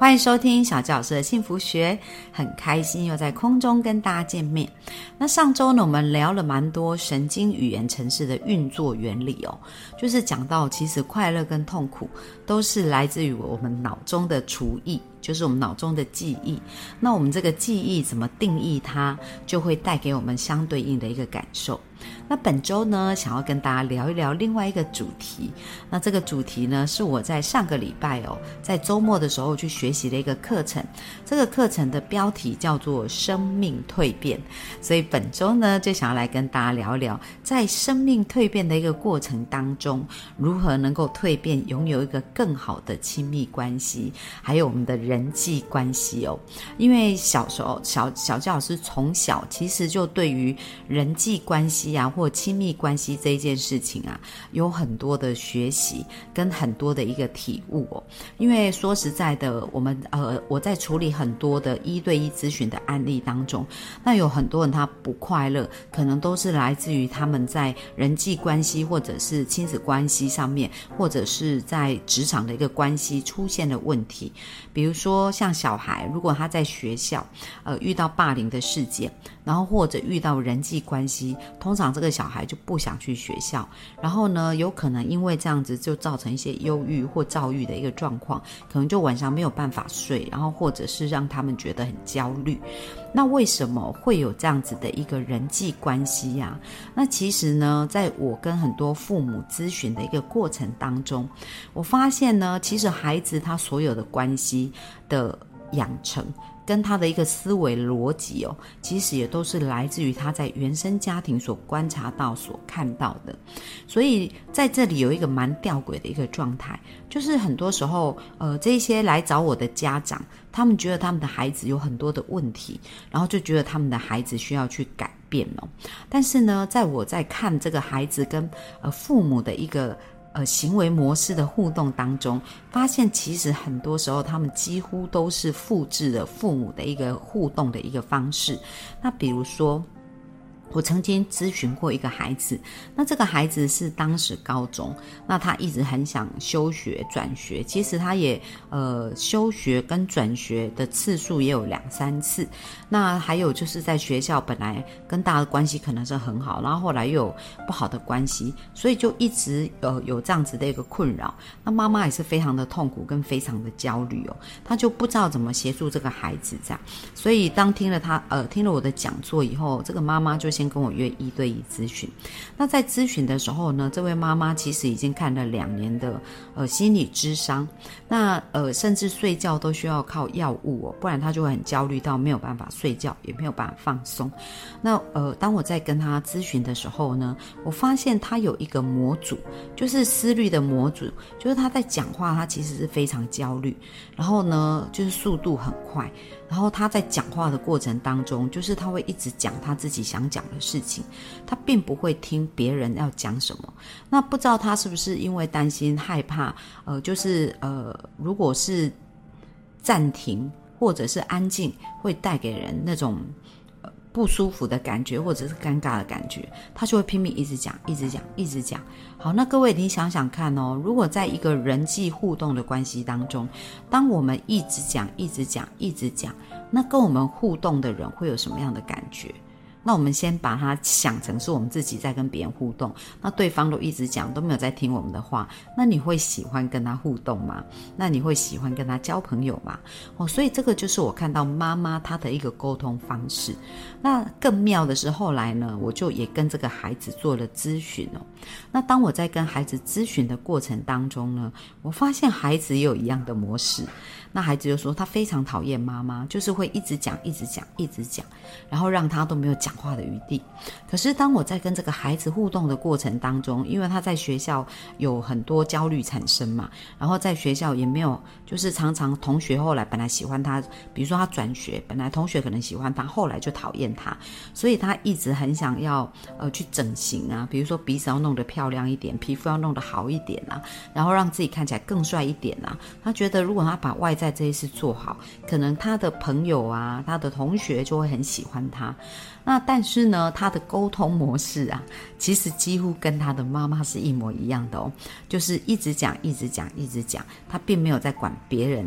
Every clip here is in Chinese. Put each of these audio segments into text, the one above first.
欢迎收听小教师的幸福学，很开心又在空中跟大家见面。那上周呢，我们聊了蛮多神经语言城市的运作原理哦，就是讲到其实快乐跟痛苦都是来自于我们脑中的厨艺，就是我们脑中的记忆。那我们这个记忆怎么定义它，就会带给我们相对应的一个感受。那本周呢，想要跟大家聊一聊另外一个主题。那这个主题呢，是我在上个礼拜哦，在周末的时候去学习的一个课程。这个课程的标题叫做“生命蜕变”。所以本周呢，就想要来跟大家聊一聊，在生命蜕变的一个过程当中，如何能够蜕变，拥有一个更好的亲密关系，还有我们的人人际关系哦。因为小时候，小小教老师从小其实就对于人际关系啊。或亲密关系这一件事情啊，有很多的学习跟很多的一个体悟哦。因为说实在的，我们呃，我在处理很多的一对一咨询的案例当中，那有很多人他不快乐，可能都是来自于他们在人际关系或者是亲子关系上面，或者是在职场的一个关系出现了问题。比如说像小孩，如果他在学校呃遇到霸凌的事件，然后或者遇到人际关系，通常这个。小孩就不想去学校，然后呢，有可能因为这样子就造成一些忧郁或躁郁的一个状况，可能就晚上没有办法睡，然后或者是让他们觉得很焦虑。那为什么会有这样子的一个人际关系呀？那其实呢，在我跟很多父母咨询的一个过程当中，我发现呢，其实孩子他所有的关系的养成。跟他的一个思维逻辑哦，其实也都是来自于他在原生家庭所观察到、所看到的。所以在这里有一个蛮吊诡的一个状态，就是很多时候，呃，这些来找我的家长，他们觉得他们的孩子有很多的问题，然后就觉得他们的孩子需要去改变哦。但是呢，在我在看这个孩子跟呃父母的一个。呃，行为模式的互动当中，发现其实很多时候他们几乎都是复制了父母的一个互动的一个方式。那比如说。我曾经咨询过一个孩子，那这个孩子是当时高中，那他一直很想休学转学，其实他也呃休学跟转学的次数也有两三次，那还有就是在学校本来跟大家的关系可能是很好，然后后来又有不好的关系，所以就一直呃有这样子的一个困扰，那妈妈也是非常的痛苦跟非常的焦虑哦，他就不知道怎么协助这个孩子这样，所以当听了他呃听了我的讲座以后，这个妈妈就。先跟我约一对一咨询，那在咨询的时候呢，这位妈妈其实已经看了两年的呃心理智商，那呃甚至睡觉都需要靠药物哦，不然她就会很焦虑到没有办法睡觉，也没有办法放松。那呃当我在跟她咨询的时候呢，我发现她有一个模组，就是思虑的模组，就是她在讲话，她其实是非常焦虑，然后呢就是速度很快。然后他在讲话的过程当中，就是他会一直讲他自己想讲的事情，他并不会听别人要讲什么。那不知道他是不是因为担心、害怕，呃，就是呃，如果是暂停或者是安静，会带给人那种。不舒服的感觉，或者是尴尬的感觉，他就会拼命一直讲，一直讲，一直讲。好，那各位，你想想看哦，如果在一个人际互动的关系当中，当我们一直讲，一直讲，一直讲，那跟我们互动的人会有什么样的感觉？那我们先把它想成是我们自己在跟别人互动，那对方都一直讲都没有在听我们的话，那你会喜欢跟他互动吗？那你会喜欢跟他交朋友吗？哦，所以这个就是我看到妈妈她的一个沟通方式。那更妙的是后来呢，我就也跟这个孩子做了咨询哦。那当我在跟孩子咨询的过程当中呢，我发现孩子也有一样的模式。那孩子就说他非常讨厌妈妈，就是会一直讲、一直讲、一直讲，然后让他都没有讲。讲话的余地。可是当我在跟这个孩子互动的过程当中，因为他在学校有很多焦虑产生嘛，然后在学校也没有，就是常常同学后来本来喜欢他，比如说他转学，本来同学可能喜欢他，后来就讨厌他，所以他一直很想要呃去整形啊，比如说鼻子要弄得漂亮一点，皮肤要弄得好一点啊，然后让自己看起来更帅一点啊。他觉得如果他把外在这些事做好，可能他的朋友啊，他的同学就会很喜欢他。那但是呢，他的沟通模式啊，其实几乎跟他的妈妈是一模一样的哦，就是一直讲，一直讲，一直讲，他并没有在管别人，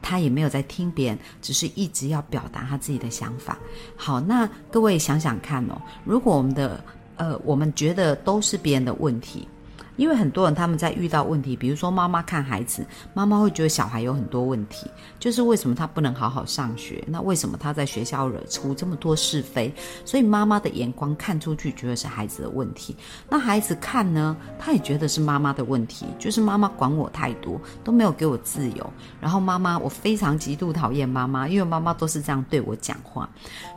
他也没有在听别人，只是一直要表达他自己的想法。好，那各位想想看哦，如果我们的呃，我们觉得都是别人的问题。因为很多人他们在遇到问题，比如说妈妈看孩子，妈妈会觉得小孩有很多问题，就是为什么他不能好好上学？那为什么他在学校惹出这么多是非？所以妈妈的眼光看出去，觉得是孩子的问题。那孩子看呢，他也觉得是妈妈的问题，就是妈妈管我太多，都没有给我自由。然后妈妈，我非常极度讨厌妈妈，因为妈妈都是这样对我讲话。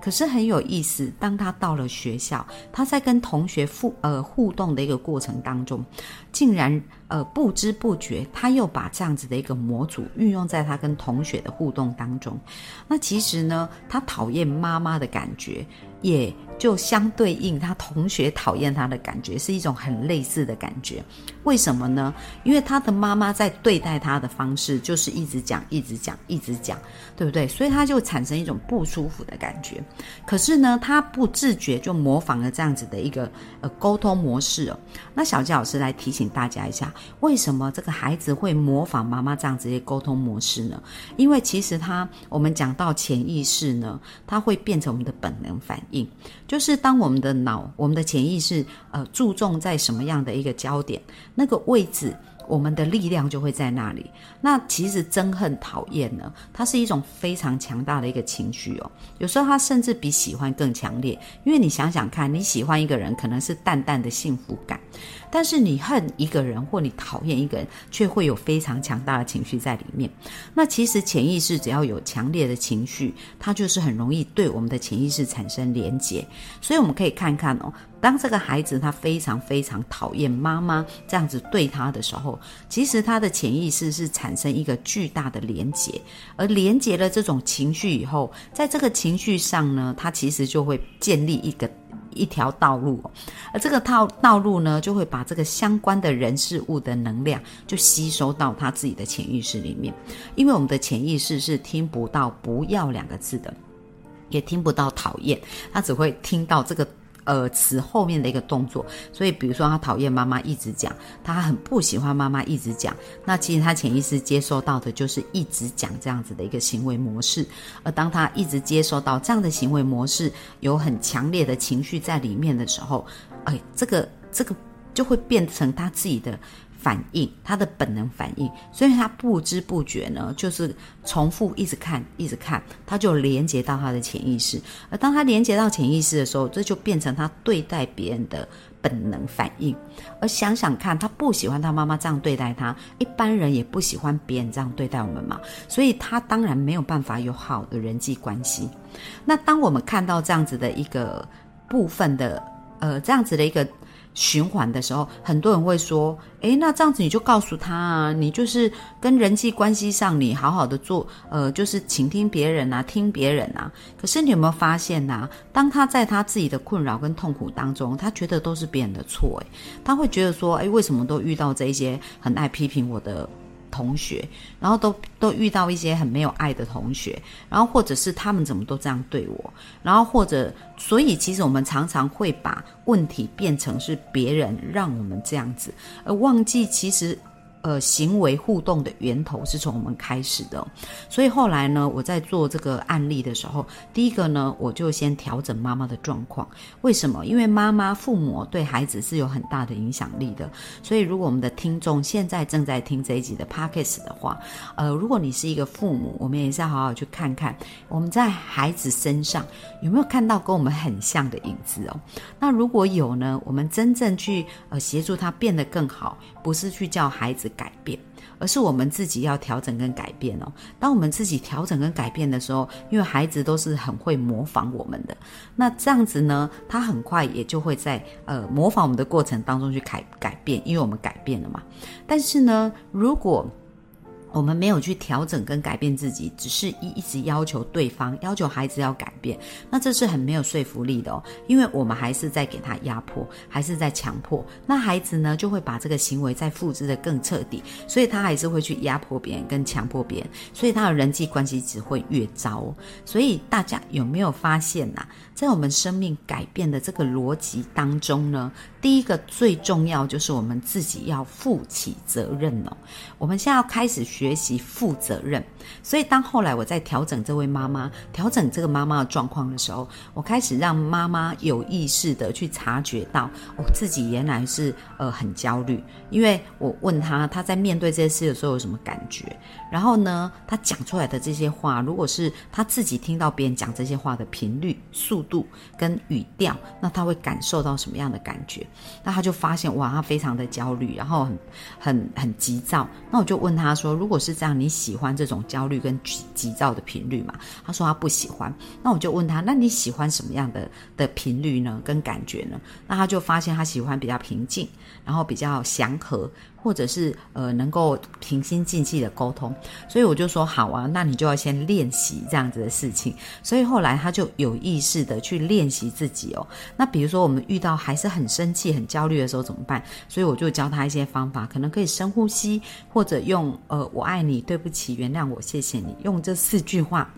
可是很有意思，当他到了学校，他在跟同学互呃互动的一个过程当中。竟然，呃，不知不觉，他又把这样子的一个模组运用在他跟同学的互动当中。那其实呢，他讨厌妈妈的感觉，也就相对应他同学讨厌他的感觉，是一种很类似的感觉。为什么呢？因为他的妈妈在对待他的方式，就是一直讲，一直讲，一直讲，对不对？所以他就产生一种不舒服的感觉。可是呢，他不自觉就模仿了这样子的一个呃沟通模式哦。那小杰老师来提醒。大家一下，为什么这个孩子会模仿妈妈这样子的沟通模式呢？因为其实他，我们讲到潜意识呢，他会变成我们的本能反应，就是当我们的脑、我们的潜意识呃注重在什么样的一个焦点，那个位置。我们的力量就会在那里。那其实憎恨、讨厌呢，它是一种非常强大的一个情绪哦。有时候它甚至比喜欢更强烈。因为你想想看，你喜欢一个人可能是淡淡的幸福感，但是你恨一个人或你讨厌一个人，却会有非常强大的情绪在里面。那其实潜意识只要有强烈的情绪，它就是很容易对我们的潜意识产生连结。所以我们可以看看哦。当这个孩子他非常非常讨厌妈妈这样子对他的时候，其实他的潜意识是产生一个巨大的连结，而连结了这种情绪以后，在这个情绪上呢，他其实就会建立一个一条道路，而这个道道路呢，就会把这个相关的人事物的能量就吸收到他自己的潜意识里面，因为我们的潜意识是听不到“不要”两个字的，也听不到讨厌，他只会听到这个。呃，词后面的一个动作，所以比如说他讨厌妈妈一直讲，他很不喜欢妈妈一直讲，那其实他潜意识接收到的就是一直讲这样子的一个行为模式。而当他一直接收到这样的行为模式，有很强烈的情绪在里面的时候，哎，这个这个就会变成他自己的。反应，他的本能反应，所以他不知不觉呢，就是重复一直看，一直看，他就连接到他的潜意识。而当他连接到潜意识的时候，这就变成他对待别人的本能反应。而想想看，他不喜欢他妈妈这样对待他，一般人也不喜欢别人这样对待我们嘛，所以他当然没有办法有好的人际关系。那当我们看到这样子的一个部分的，呃，这样子的一个。循环的时候，很多人会说：“诶，那这样子你就告诉他啊，你就是跟人际关系上，你好好的做，呃，就是倾听别人啊，听别人啊。可是你有没有发现呐？当他在他自己的困扰跟痛苦当中，他觉得都是别人的错，诶，他会觉得说：诶，为什么都遇到这些很爱批评我的？”同学，然后都都遇到一些很没有爱的同学，然后或者是他们怎么都这样对我，然后或者，所以其实我们常常会把问题变成是别人让我们这样子，而忘记其实。呃，行为互动的源头是从我们开始的，所以后来呢，我在做这个案例的时候，第一个呢，我就先调整妈妈的状况。为什么？因为妈妈、父母对孩子是有很大的影响力的。所以，如果我们的听众现在正在听这一集的 p o c k s t 的话，呃，如果你是一个父母，我们也是要好好去看看我们在孩子身上有没有看到跟我们很像的影子哦。那如果有呢，我们真正去呃协助他变得更好，不是去叫孩子。改变，而是我们自己要调整跟改变哦。当我们自己调整跟改变的时候，因为孩子都是很会模仿我们的，那这样子呢，他很快也就会在呃模仿我们的过程当中去改改变，因为我们改变了嘛。但是呢，如果我们没有去调整跟改变自己，只是一一直要求对方、要求孩子要改变，那这是很没有说服力的哦。因为我们还是在给他压迫，还是在强迫，那孩子呢就会把这个行为再复制的更彻底，所以他还是会去压迫别人跟强迫别人，所以他的人际关系只会越糟。所以大家有没有发现呐？在我们生命改变的这个逻辑当中呢，第一个最重要就是我们自己要负起责任哦。我们现在要开始学习负责任，所以当后来我在调整这位妈妈、调整这个妈妈的状况的时候，我开始让妈妈有意识的去察觉到，我自己原来是呃很焦虑，因为我问她，她在面对这些事的时候有什么感觉？然后呢，她讲出来的这些话，如果是她自己听到别人讲这些话的频率、速度跟语调，那她会感受到什么样的感觉？那他就发现哇，他非常的焦虑，然后很很很急躁。那我就问他说：“如果是这样，你喜欢这种焦虑跟急急躁的频率吗？”他说他不喜欢。那我就问他：“那你喜欢什么样的的频率呢？跟感觉呢？”那他就发现他喜欢比较平静，然后比较祥和。或者是呃能够平心静气的沟通，所以我就说好啊，那你就要先练习这样子的事情。所以后来他就有意识的去练习自己哦。那比如说我们遇到还是很生气、很焦虑的时候怎么办？所以我就教他一些方法，可能可以深呼吸，或者用呃我爱你、对不起、原谅我、谢谢你，用这四句话。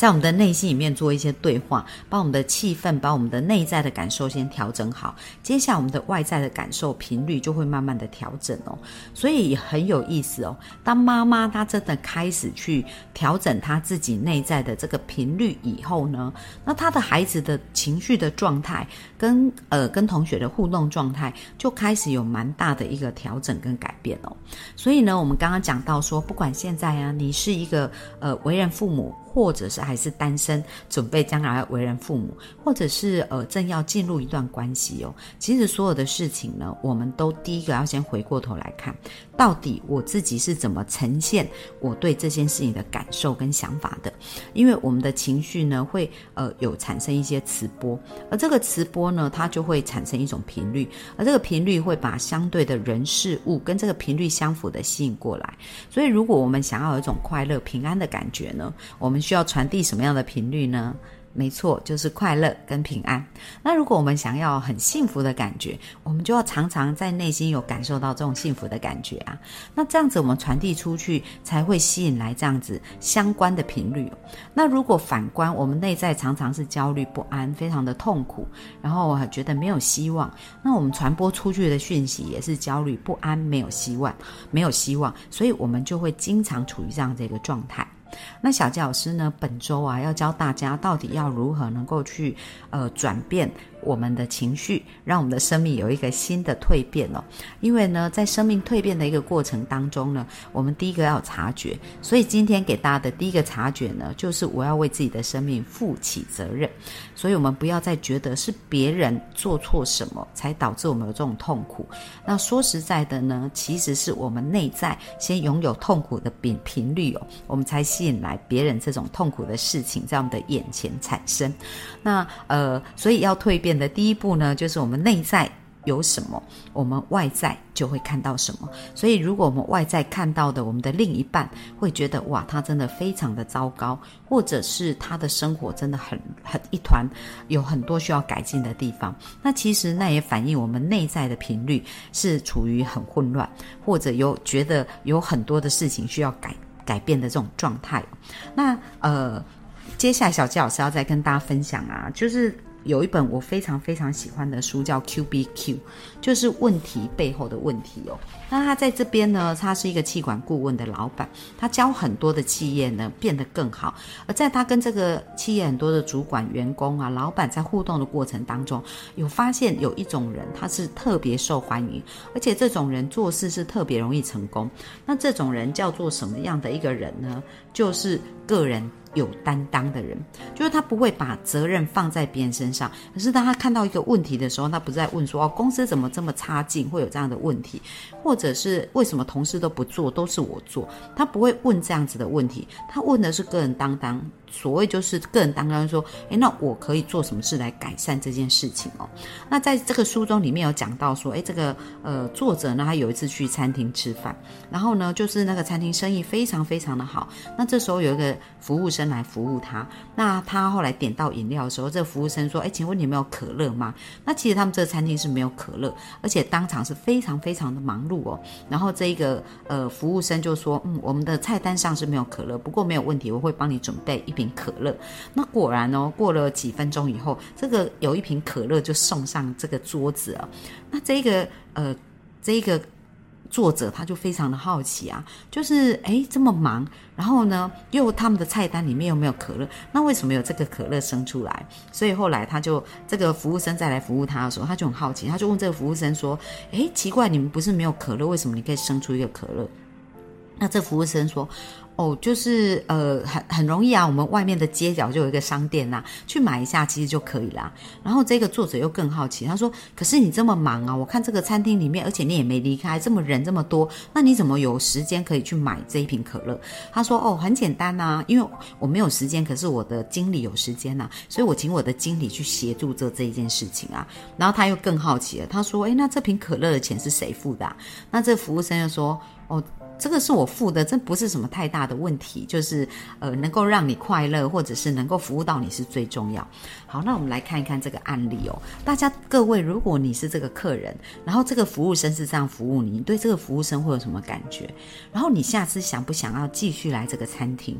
在我们的内心里面做一些对话，把我们的气氛、把我们的内在的感受先调整好，接下来我们的外在的感受频率就会慢慢的调整哦。所以也很有意思哦。当妈妈她真的开始去调整她自己内在的这个频率以后呢，那她的孩子的情绪的状态跟呃跟同学的互动状态就开始有蛮大的一个调整跟改变哦。所以呢，我们刚刚讲到说，不管现在啊，你是一个呃为人父母。或者是还是单身，准备将来为人父母，或者是呃正要进入一段关系哦。其实所有的事情呢，我们都第一个要先回过头来看，到底我自己是怎么呈现我对这件事情的感受跟想法的。因为我们的情绪呢，会呃有产生一些磁波，而这个磁波呢，它就会产生一种频率，而这个频率会把相对的人事物跟这个频率相符的吸引过来。所以，如果我们想要有一种快乐平安的感觉呢，我们需要传递什么样的频率呢？没错，就是快乐跟平安。那如果我们想要很幸福的感觉，我们就要常常在内心有感受到这种幸福的感觉啊。那这样子我们传递出去，才会吸引来这样子相关的频率。那如果反观我们内在常常是焦虑不安，非常的痛苦，然后我觉得没有希望，那我们传播出去的讯息也是焦虑不安，没有希望，没有希望，所以我们就会经常处于这样的一个状态。那小吉老师呢？本周啊，要教大家到底要如何能够去呃转变。我们的情绪，让我们的生命有一个新的蜕变哦。因为呢，在生命蜕变的一个过程当中呢，我们第一个要察觉。所以今天给大家的第一个察觉呢，就是我要为自己的生命负起责任。所以我们不要再觉得是别人做错什么才导致我们有这种痛苦。那说实在的呢，其实是我们内在先拥有痛苦的频频率哦，我们才吸引来别人这种痛苦的事情在我们的眼前产生。那呃，所以要蜕变。的第一步呢，就是我们内在有什么，我们外在就会看到什么。所以，如果我们外在看到的，我们的另一半会觉得哇，他真的非常的糟糕，或者是他的生活真的很很一团，有很多需要改进的地方。那其实那也反映我们内在的频率是处于很混乱，或者有觉得有很多的事情需要改改变的这种状态。那呃，接下来小季老师要再跟大家分享啊，就是。有一本我非常非常喜欢的书，叫《Q B Q》，就是问题背后的问题哦。那他在这边呢，他是一个气管顾问的老板，他教很多的企业呢变得更好。而在他跟这个企业很多的主管、员工啊、老板在互动的过程当中，有发现有一种人，他是特别受欢迎，而且这种人做事是特别容易成功。那这种人叫做什么样的一个人呢？就是个人有担当的人，就是他不会把责任放在别人身上，可是当他看到一个问题的时候，他不再问说哦，公司怎么这么差劲，会有这样的问题，或者是为什么同事都不做，都是我做，他不会问这样子的问题，他问的是个人担当。所谓就是个人当刚说，诶，那我可以做什么事来改善这件事情哦？那在这个书中里面有讲到说，诶，这个呃作者呢，他有一次去餐厅吃饭，然后呢，就是那个餐厅生意非常非常的好。那这时候有一个服务生来服务他，那他后来点到饮料的时候，这个服务生说，诶，请问你没有可乐吗？那其实他们这个餐厅是没有可乐，而且当场是非常非常的忙碌哦。然后这一个呃服务生就说，嗯，我们的菜单上是没有可乐，不过没有问题，我会帮你准备一。瓶可乐，那果然哦，过了几分钟以后，这个有一瓶可乐就送上这个桌子了。那这个呃，这个作者他就非常的好奇啊，就是哎这么忙，然后呢又他们的菜单里面又没有可乐，那为什么有这个可乐生出来？所以后来他就这个服务生再来服务他的时候，他就很好奇，他就问这个服务生说：“哎，奇怪，你们不是没有可乐，为什么你可以生出一个可乐？”那这服务生说。哦，就是呃，很很容易啊。我们外面的街角就有一个商店呐，去买一下其实就可以啦。然后这个作者又更好奇，他说：“可是你这么忙啊，我看这个餐厅里面，而且你也没离开，这么人这么多，那你怎么有时间可以去买这一瓶可乐？”他说：“哦，很简单呐，因为我没有时间，可是我的经理有时间呐，所以我请我的经理去协助做这一件事情啊。”然后他又更好奇了，他说：“诶，那这瓶可乐的钱是谁付的？”啊那这服务生又说：“哦。”这个是我付的，这不是什么太大的问题，就是呃能够让你快乐，或者是能够服务到你是最重要。好，那我们来看一看这个案例哦。大家各位，如果你是这个客人，然后这个服务生是这样服务你，你对这个服务生会有什么感觉？然后你下次想不想要继续来这个餐厅？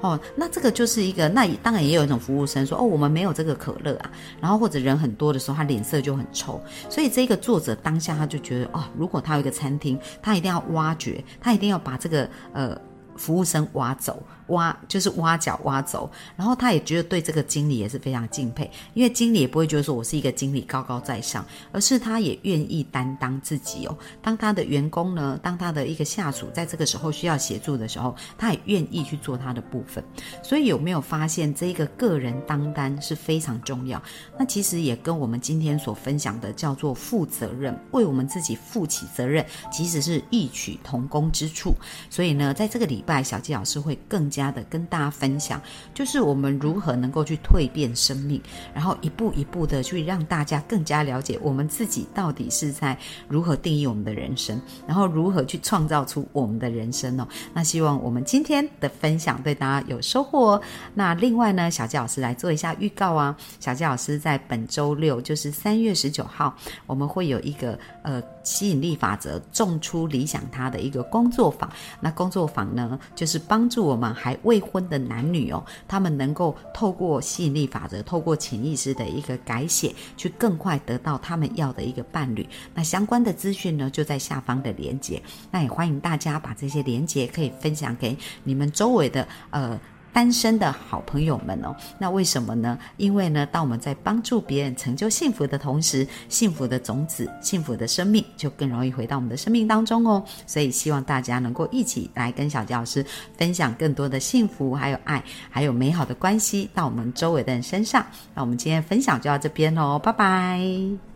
哦，那这个就是一个，那当然也有一种服务生说，哦，我们没有这个可乐啊，然后或者人很多的时候，他脸色就很臭，所以这个作者当下他就觉得，哦，如果他有一个餐厅，他一定要挖掘，他一定要把这个呃服务生挖走。挖就是挖角挖走，然后他也觉得对这个经理也是非常敬佩，因为经理也不会觉得说我是一个经理高高在上，而是他也愿意担当自己哦。当他的员工呢，当他的一个下属在这个时候需要协助的时候，他也愿意去做他的部分。所以有没有发现这一个个人当单是非常重要？那其实也跟我们今天所分享的叫做负责任，为我们自己负起责任，其实是异曲同工之处。所以呢，在这个里拜，小纪老师会更。加的跟大家分享，就是我们如何能够去蜕变生命，然后一步一步的去让大家更加了解我们自己到底是在如何定义我们的人生，然后如何去创造出我们的人生哦。那希望我们今天的分享对大家有收获哦。那另外呢，小纪老师来做一下预告啊，小纪老师在本周六，就是三月十九号，我们会有一个呃吸引力法则种出理想他的一个工作坊。那工作坊呢，就是帮助我们。还未婚的男女哦，他们能够透过吸引力法则，透过潜意识的一个改写，去更快得到他们要的一个伴侣。那相关的资讯呢，就在下方的连接。那也欢迎大家把这些连接可以分享给你们周围的呃。单身的好朋友们哦，那为什么呢？因为呢，当我们在帮助别人成就幸福的同时，幸福的种子、幸福的生命就更容易回到我们的生命当中哦。所以希望大家能够一起来跟小教师分享更多的幸福，还有爱，还有美好的关系到我们周围的人身上。那我们今天分享就到这边喽，拜拜。